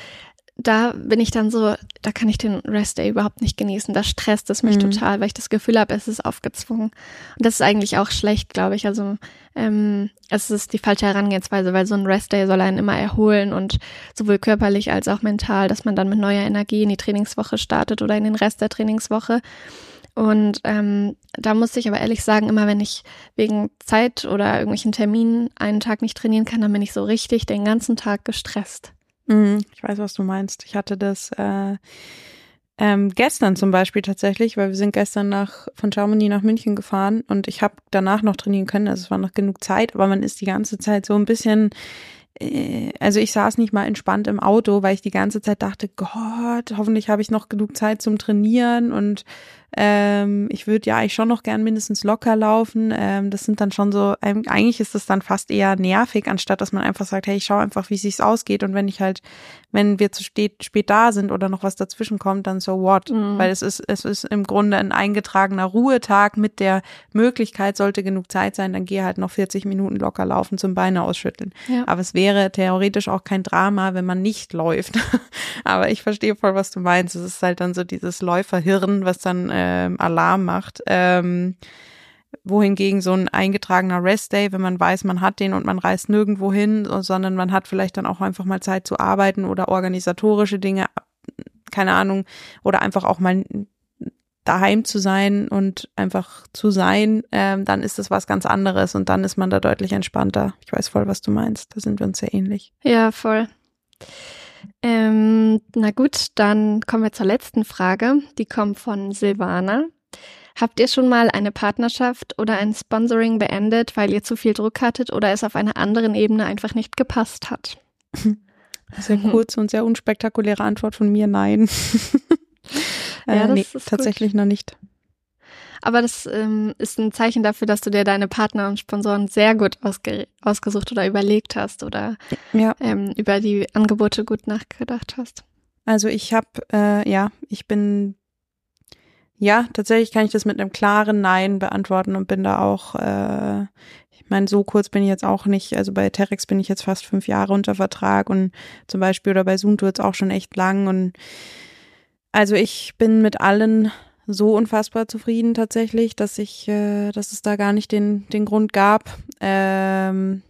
Da bin ich dann so, da kann ich den Rest Day überhaupt nicht genießen. Da stresst es mich mhm. total, weil ich das Gefühl habe, es ist aufgezwungen. Und das ist eigentlich auch schlecht, glaube ich. Also ähm, es ist die falsche Herangehensweise, weil so ein Rest Day soll einen immer erholen und sowohl körperlich als auch mental, dass man dann mit neuer Energie in die Trainingswoche startet oder in den Rest der Trainingswoche. Und ähm, da musste ich aber ehrlich sagen, immer wenn ich wegen Zeit oder irgendwelchen Terminen einen Tag nicht trainieren kann, dann bin ich so richtig den ganzen Tag gestresst. Mhm, ich weiß, was du meinst. Ich hatte das äh, ähm, gestern zum Beispiel tatsächlich, weil wir sind gestern nach von Germany nach München gefahren und ich habe danach noch trainieren können. Also es war noch genug Zeit, aber man ist die ganze Zeit so ein bisschen äh, also ich saß nicht mal entspannt im Auto, weil ich die ganze Zeit dachte, Gott, hoffentlich habe ich noch genug Zeit zum Trainieren und Ähm, ich würde ja eigentlich schon noch gern mindestens locker laufen. Ähm, das sind dann schon so, eigentlich ist das dann fast eher nervig, anstatt dass man einfach sagt, hey, ich schaue einfach, wie es sich ausgeht. Und wenn ich halt, wenn wir zu spät, spät da sind oder noch was dazwischen kommt, dann so what? Mhm. Weil es ist, es ist im Grunde ein eingetragener Ruhetag mit der Möglichkeit, sollte genug Zeit sein, dann gehe halt noch 40 Minuten locker laufen zum Beine ausschütteln. Ja. Aber es wäre theoretisch auch kein Drama, wenn man nicht läuft. Aber ich verstehe voll, was du meinst. Es ist halt dann so dieses Läuferhirn, was dann ähm, Alarm macht. Ähm, wohingegen so ein eingetragener Rest-Day, wenn man weiß, man hat den und man reist nirgendwo hin, sondern man hat vielleicht dann auch einfach mal Zeit zu arbeiten oder organisatorische Dinge, keine Ahnung, oder einfach auch mal daheim zu sein und einfach zu sein, ähm, dann ist das was ganz anderes und dann ist man da deutlich entspannter. Ich weiß voll, was du meinst. Da sind wir uns sehr ähnlich. Ja, voll. Ähm, na gut, dann kommen wir zur letzten Frage. Die kommt von Silvana. Habt ihr schon mal eine Partnerschaft oder ein Sponsoring beendet, weil ihr zu viel Druck hattet oder es auf einer anderen Ebene einfach nicht gepasst hat? Sehr kurze und sehr unspektakuläre Antwort von mir, nein. ja, äh, nee, tatsächlich gut. noch nicht. Aber das ähm, ist ein Zeichen dafür, dass du dir deine Partner und Sponsoren sehr gut ausge ausgesucht oder überlegt hast oder ja. ähm, über die Angebote gut nachgedacht hast. Also ich habe, äh, ja, ich bin, ja, tatsächlich kann ich das mit einem klaren Nein beantworten und bin da auch, äh, ich meine, so kurz bin ich jetzt auch nicht, also bei Terex bin ich jetzt fast fünf Jahre unter Vertrag und zum Beispiel oder bei Zoom jetzt auch schon echt lang und also ich bin mit allen so unfassbar zufrieden tatsächlich, dass ich, äh, dass es da gar nicht den, den Grund gab. Ähm,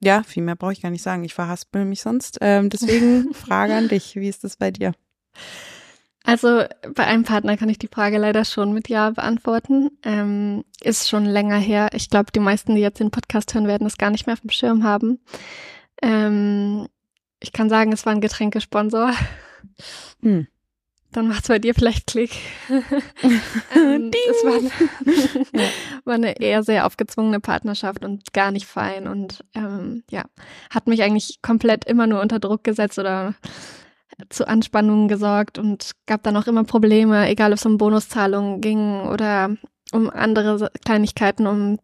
ja, viel mehr brauche ich gar nicht sagen. Ich verhaspel mich sonst. Ähm, deswegen Frage an dich. Wie ist das bei dir? Also bei einem Partner kann ich die Frage leider schon mit Ja beantworten. Ähm, ist schon länger her. Ich glaube, die meisten, die jetzt den Podcast hören, werden das gar nicht mehr auf dem Schirm haben. Ähm, ich kann sagen, es war ein Getränkesponsor. Hm. Dann macht's bei dir vielleicht Klick. ähm, es war eine, war eine eher sehr aufgezwungene Partnerschaft und gar nicht fein und ähm, ja, hat mich eigentlich komplett immer nur unter Druck gesetzt oder zu Anspannungen gesorgt und gab dann auch immer Probleme, egal ob es um Bonuszahlungen ging oder um andere Kleinigkeiten, um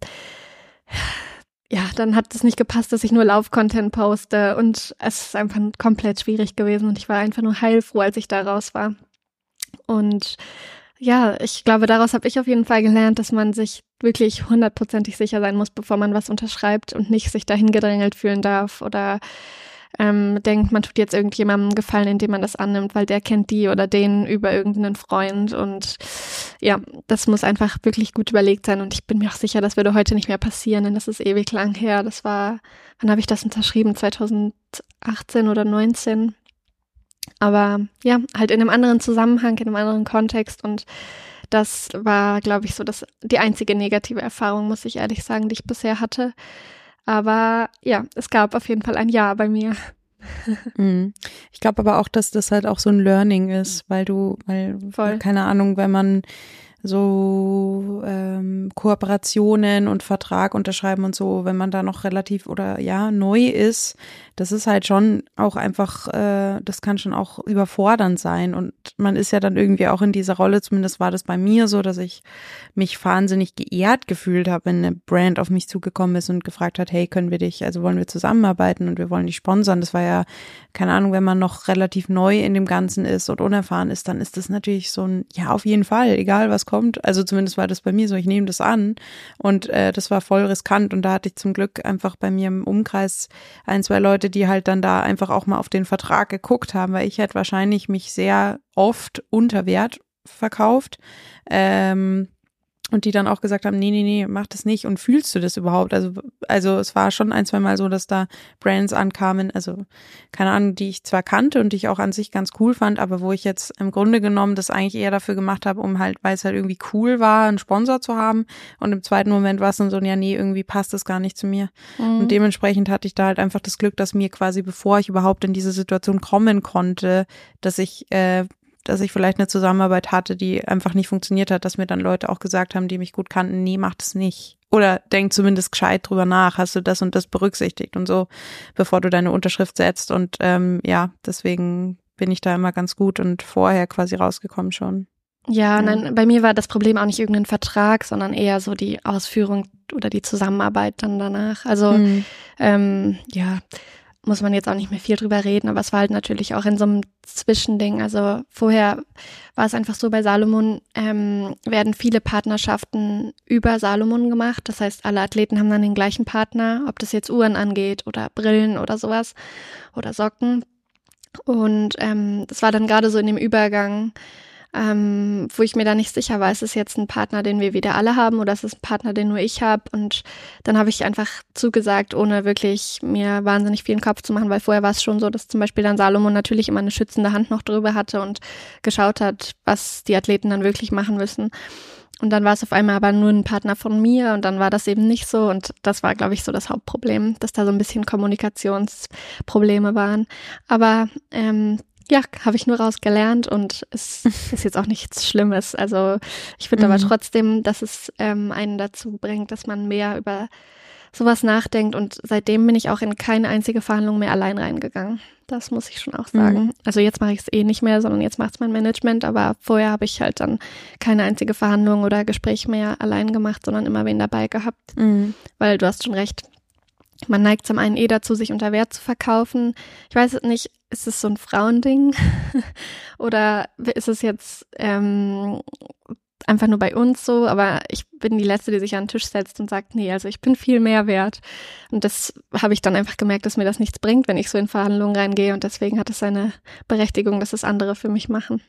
ja, dann hat es nicht gepasst, dass ich nur Lauf-Content poste und es ist einfach komplett schwierig gewesen und ich war einfach nur heilfroh, als ich da raus war. Und ja, ich glaube, daraus habe ich auf jeden Fall gelernt, dass man sich wirklich hundertprozentig sicher sein muss, bevor man was unterschreibt und nicht sich dahin gedrängelt fühlen darf oder ähm, denkt, man tut jetzt irgendjemandem Gefallen, indem man das annimmt, weil der kennt die oder den über irgendeinen Freund. Und ja, das muss einfach wirklich gut überlegt sein. Und ich bin mir auch sicher, das würde heute nicht mehr passieren, denn das ist ewig lang her. Das war, wann habe ich das unterschrieben? 2018 oder 19? Aber ja, halt in einem anderen Zusammenhang, in einem anderen Kontext und das war, glaube ich, so das, die einzige negative Erfahrung, muss ich ehrlich sagen, die ich bisher hatte. Aber ja, es gab auf jeden Fall ein Ja bei mir. Mhm. Ich glaube aber auch, dass das halt auch so ein Learning ist, weil du, weil, Voll. keine Ahnung, wenn man so ähm, Kooperationen und Vertrag unterschreiben und so, wenn man da noch relativ oder ja neu ist, das ist halt schon auch einfach, äh, das kann schon auch überfordernd sein und man ist ja dann irgendwie auch in dieser Rolle, zumindest war das bei mir so, dass ich mich wahnsinnig geehrt gefühlt habe, wenn eine Brand auf mich zugekommen ist und gefragt hat, hey, können wir dich, also wollen wir zusammenarbeiten und wir wollen dich sponsern. Das war ja, keine Ahnung, wenn man noch relativ neu in dem Ganzen ist und unerfahren ist, dann ist das natürlich so ein, ja, auf jeden Fall, egal was kommt. Also zumindest war das bei mir so, ich nehme das an. Und äh, das war voll riskant. Und da hatte ich zum Glück einfach bei mir im Umkreis ein, zwei Leute, die halt dann da einfach auch mal auf den Vertrag geguckt haben, weil ich hätte wahrscheinlich mich sehr oft unter Wert verkauft. Ähm, und die dann auch gesagt haben, nee, nee, nee, mach das nicht und fühlst du das überhaupt? Also, also es war schon ein, zwei Mal so, dass da Brands ankamen, also keine Ahnung, die ich zwar kannte und die ich auch an sich ganz cool fand, aber wo ich jetzt im Grunde genommen das eigentlich eher dafür gemacht habe, um halt, weil es halt irgendwie cool war, einen Sponsor zu haben und im zweiten Moment war es dann so, ja, nee, irgendwie passt das gar nicht zu mir. Mhm. Und dementsprechend hatte ich da halt einfach das Glück, dass mir quasi, bevor ich überhaupt in diese Situation kommen konnte, dass ich äh, dass ich vielleicht eine Zusammenarbeit hatte, die einfach nicht funktioniert hat, dass mir dann Leute auch gesagt haben, die mich gut kannten, nee, mach das nicht. Oder denk zumindest gescheit drüber nach, hast du das und das berücksichtigt und so, bevor du deine Unterschrift setzt. Und ähm, ja, deswegen bin ich da immer ganz gut und vorher quasi rausgekommen schon. Ja, nein, bei mir war das Problem auch nicht irgendein Vertrag, sondern eher so die Ausführung oder die Zusammenarbeit dann danach. Also mhm. ähm, ja, muss man jetzt auch nicht mehr viel drüber reden, aber es war halt natürlich auch in so einem Zwischending. Also vorher war es einfach so, bei Salomon ähm, werden viele Partnerschaften über Salomon gemacht. Das heißt, alle Athleten haben dann den gleichen Partner, ob das jetzt Uhren angeht oder Brillen oder sowas oder Socken. Und ähm, das war dann gerade so in dem Übergang ähm, wo ich mir da nicht sicher war, ist es jetzt ein Partner, den wir wieder alle haben oder ist es ein Partner, den nur ich habe? Und dann habe ich einfach zugesagt, ohne wirklich mir wahnsinnig viel in den Kopf zu machen, weil vorher war es schon so, dass zum Beispiel dann Salomon natürlich immer eine schützende Hand noch drüber hatte und geschaut hat, was die Athleten dann wirklich machen müssen. Und dann war es auf einmal aber nur ein Partner von mir und dann war das eben nicht so. Und das war, glaube ich, so das Hauptproblem, dass da so ein bisschen Kommunikationsprobleme waren. Aber ähm, ja, habe ich nur rausgelernt und es ist jetzt auch nichts Schlimmes. Also ich finde mhm. aber trotzdem, dass es ähm, einen dazu bringt, dass man mehr über sowas nachdenkt und seitdem bin ich auch in keine einzige Verhandlung mehr allein reingegangen. Das muss ich schon auch sagen. Mhm. Also jetzt mache ich es eh nicht mehr, sondern jetzt macht es mein Management, aber vorher habe ich halt dann keine einzige Verhandlung oder Gespräch mehr allein gemacht, sondern immer wen dabei gehabt. Mhm. Weil du hast schon recht, man neigt zum einen eh dazu, sich unter Wert zu verkaufen. Ich weiß nicht, ist es so ein Frauending oder ist es jetzt ähm, einfach nur bei uns so? Aber ich bin die Letzte, die sich an den Tisch setzt und sagt, nee, also ich bin viel mehr wert. Und das habe ich dann einfach gemerkt, dass mir das nichts bringt, wenn ich so in Verhandlungen reingehe. Und deswegen hat es seine Berechtigung, dass es andere für mich machen.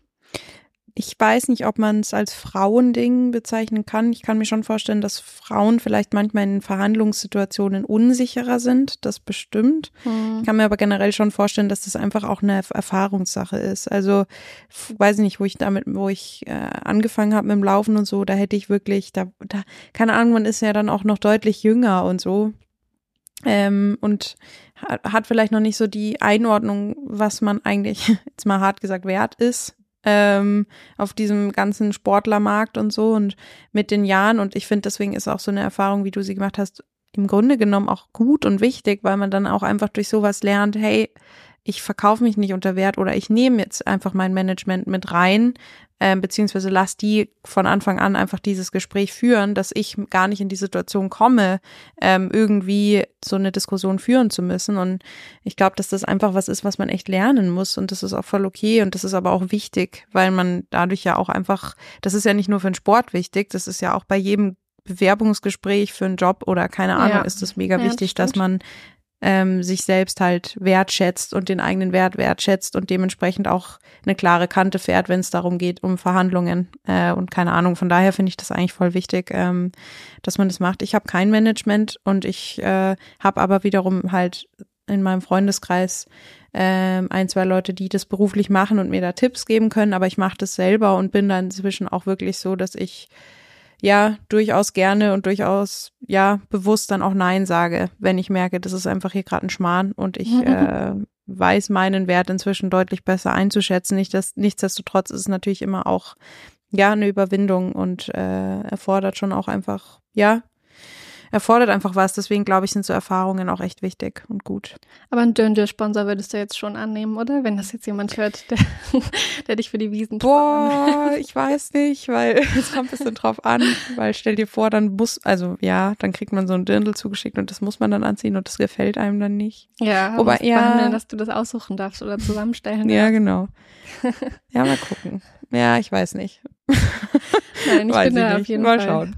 Ich weiß nicht, ob man es als Frauending bezeichnen kann. Ich kann mir schon vorstellen, dass Frauen vielleicht manchmal in Verhandlungssituationen unsicherer sind. Das bestimmt. Mhm. Ich kann mir aber generell schon vorstellen, dass das einfach auch eine Erfahrungssache ist. Also weiß ich nicht, wo ich damit, wo ich äh, angefangen habe mit dem Laufen und so, da hätte ich wirklich, da, da, keine Ahnung, man ist ja dann auch noch deutlich jünger und so. Ähm, und hat vielleicht noch nicht so die Einordnung, was man eigentlich, jetzt mal hart gesagt, wert ist ähm, auf diesem ganzen Sportlermarkt und so und mit den Jahren. Und ich finde, deswegen ist auch so eine Erfahrung, wie du sie gemacht hast, im Grunde genommen auch gut und wichtig, weil man dann auch einfach durch sowas lernt, hey, ich verkaufe mich nicht unter Wert oder ich nehme jetzt einfach mein Management mit rein, äh, beziehungsweise lass die von Anfang an einfach dieses Gespräch führen, dass ich gar nicht in die Situation komme, ähm, irgendwie so eine Diskussion führen zu müssen. Und ich glaube, dass das einfach was ist, was man echt lernen muss. Und das ist auch voll okay und das ist aber auch wichtig, weil man dadurch ja auch einfach, das ist ja nicht nur für den Sport wichtig, das ist ja auch bei jedem Bewerbungsgespräch für einen Job oder keine Ahnung, ja. ist es mega ja, wichtig, das dass man ähm, sich selbst halt wertschätzt und den eigenen Wert wertschätzt und dementsprechend auch eine klare Kante fährt, wenn es darum geht, um Verhandlungen äh, und keine Ahnung. Von daher finde ich das eigentlich voll wichtig, ähm, dass man das macht. Ich habe kein Management und ich äh, habe aber wiederum halt in meinem Freundeskreis ähm, ein, zwei Leute, die das beruflich machen und mir da Tipps geben können, aber ich mache das selber und bin da inzwischen auch wirklich so, dass ich ja durchaus gerne und durchaus ja bewusst dann auch Nein sage, wenn ich merke, das ist einfach hier gerade ein Schmarrn und ich äh, weiß meinen Wert inzwischen deutlich besser einzuschätzen. Nicht, dass, nichtsdestotrotz ist es natürlich immer auch ja eine Überwindung und äh, erfordert schon auch einfach ja erfordert einfach was. Deswegen glaube ich, sind so Erfahrungen auch echt wichtig und gut. Aber einen Dönde-Sponsor würdest du jetzt schon annehmen, oder? Wenn das jetzt jemand hört, der, der dich für die Wiesen Boah, ich weiß nicht, weil es kommt ein bisschen drauf an, weil stell dir vor, dann muss, also ja, dann kriegt man so ein Dirndl zugeschickt und das muss man dann anziehen und das gefällt einem dann nicht. Ja, aber ja, dass du das aussuchen darfst oder zusammenstellen. ja, genau. Ja, mal gucken. Ja, ich weiß nicht. Nein, ich weiß bin da auf jeden mal Fall. Schauen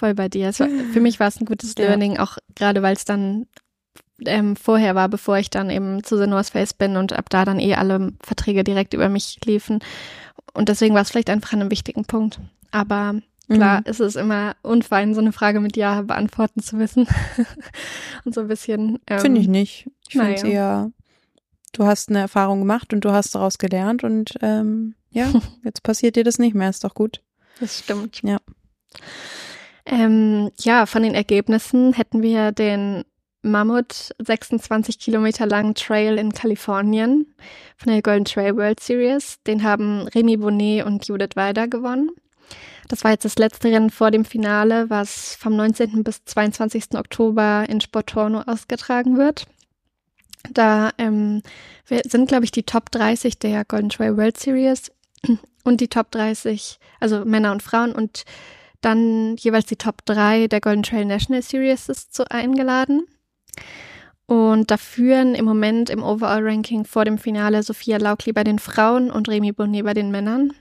voll bei dir. War, für mich war es ein gutes Learning, ja. auch gerade weil es dann ähm, vorher war, bevor ich dann eben zu The North Face bin und ab da dann eh alle Verträge direkt über mich liefen. Und deswegen war es vielleicht einfach an einem wichtigen Punkt. Aber klar mhm. ist es immer unfein, so eine Frage mit Ja beantworten zu wissen. und so ein bisschen. Ähm, finde ich nicht. Ich finde es eher, du hast eine Erfahrung gemacht und du hast daraus gelernt und ähm, ja, jetzt passiert dir das nicht mehr, ist doch gut. Das stimmt. Ja. Ähm, ja, von den Ergebnissen hätten wir den Mammut 26 Kilometer langen Trail in Kalifornien von der Golden Trail World Series. Den haben Remy Bonnet und Judith Weider gewonnen. Das war jetzt das letzte Rennen vor dem Finale, was vom 19. bis 22. Oktober in Sportorno ausgetragen wird. Da ähm, sind, glaube ich, die Top 30 der Golden Trail World Series und die Top 30, also Männer und Frauen und dann jeweils die Top 3 der Golden Trail National Series ist so eingeladen. Und da führen im Moment im Overall-Ranking vor dem Finale Sophia Laukli bei den Frauen und Remy Bonnet bei den Männern.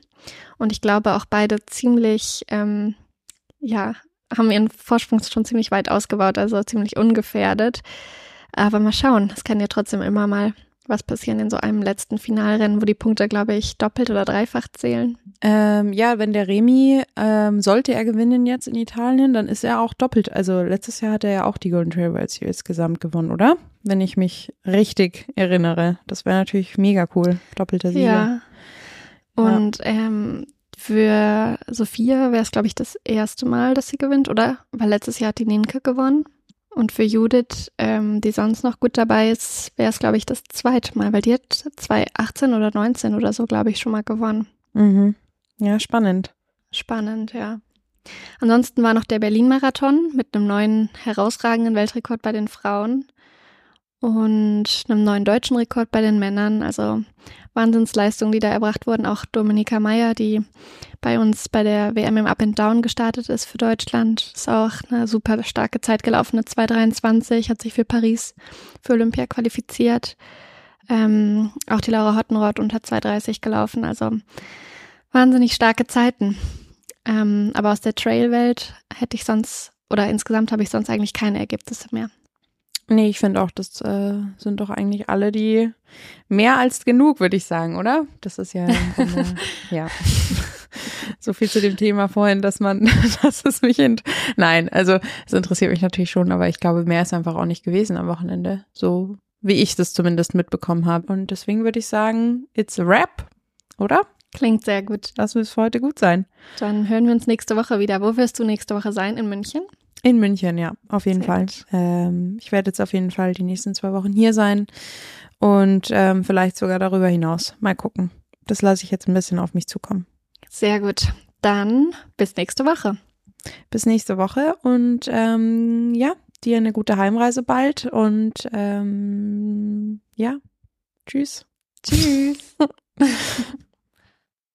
Und ich glaube auch beide ziemlich, ähm, ja, haben ihren Vorsprung schon ziemlich weit ausgebaut, also ziemlich ungefährdet. Aber mal schauen, es kann ja trotzdem immer mal was passieren in so einem letzten Finalrennen, wo die Punkte, glaube ich, doppelt oder dreifach zählen? Ähm, ja, wenn der Remy, ähm, sollte er gewinnen jetzt in Italien, dann ist er auch doppelt. Also letztes Jahr hat er ja auch die Golden Trail World Series gesamt gewonnen, oder? Wenn ich mich richtig erinnere. Das wäre natürlich mega cool. Doppelter Sieger. Ja. Und ja. ähm, für Sophia wäre es, glaube ich, das erste Mal, dass sie gewinnt, oder? Weil letztes Jahr hat die Nienke gewonnen. Und für Judith, ähm, die sonst noch gut dabei ist, wäre es, glaube ich, das zweite Mal, weil die hat 2018 oder 19 oder so, glaube ich, schon mal gewonnen. Mhm. Ja, spannend. Spannend, ja. Ansonsten war noch der Berlin-Marathon mit einem neuen herausragenden Weltrekord bei den Frauen und einem neuen deutschen Rekord bei den Männern. Also Wahnsinnsleistungen, die da erbracht wurden. Auch Dominika Meyer, die bei uns bei der WM im Up and Down gestartet ist für Deutschland, ist auch eine super starke Zeit gelaufen, eine 2,23, hat sich für Paris für Olympia qualifiziert. Ähm, auch die Laura Hottenrott unter 2,30 gelaufen. Also wahnsinnig starke Zeiten. Ähm, aber aus der Trailwelt hätte ich sonst, oder insgesamt habe ich sonst eigentlich keine Ergebnisse mehr. Nee, ich finde auch, das äh, sind doch eigentlich alle die mehr als genug, würde ich sagen, oder? Das ist ja, Grunde, ja. so viel zu dem Thema vorhin, dass man, dass es mich int Nein, also es interessiert mich natürlich schon, aber ich glaube, mehr ist einfach auch nicht gewesen am Wochenende. So wie ich das zumindest mitbekommen habe. Und deswegen würde ich sagen, it's a wrap, oder? Klingt sehr gut. Lass es für heute gut sein. Dann hören wir uns nächste Woche wieder. Wo wirst du nächste Woche sein? In München? In München, ja, auf jeden Sehr Fall. Ähm, ich werde jetzt auf jeden Fall die nächsten zwei Wochen hier sein und ähm, vielleicht sogar darüber hinaus. Mal gucken. Das lasse ich jetzt ein bisschen auf mich zukommen. Sehr gut. Dann bis nächste Woche. Bis nächste Woche und ähm, ja, dir eine gute Heimreise bald und ähm, ja, tschüss. Tschüss.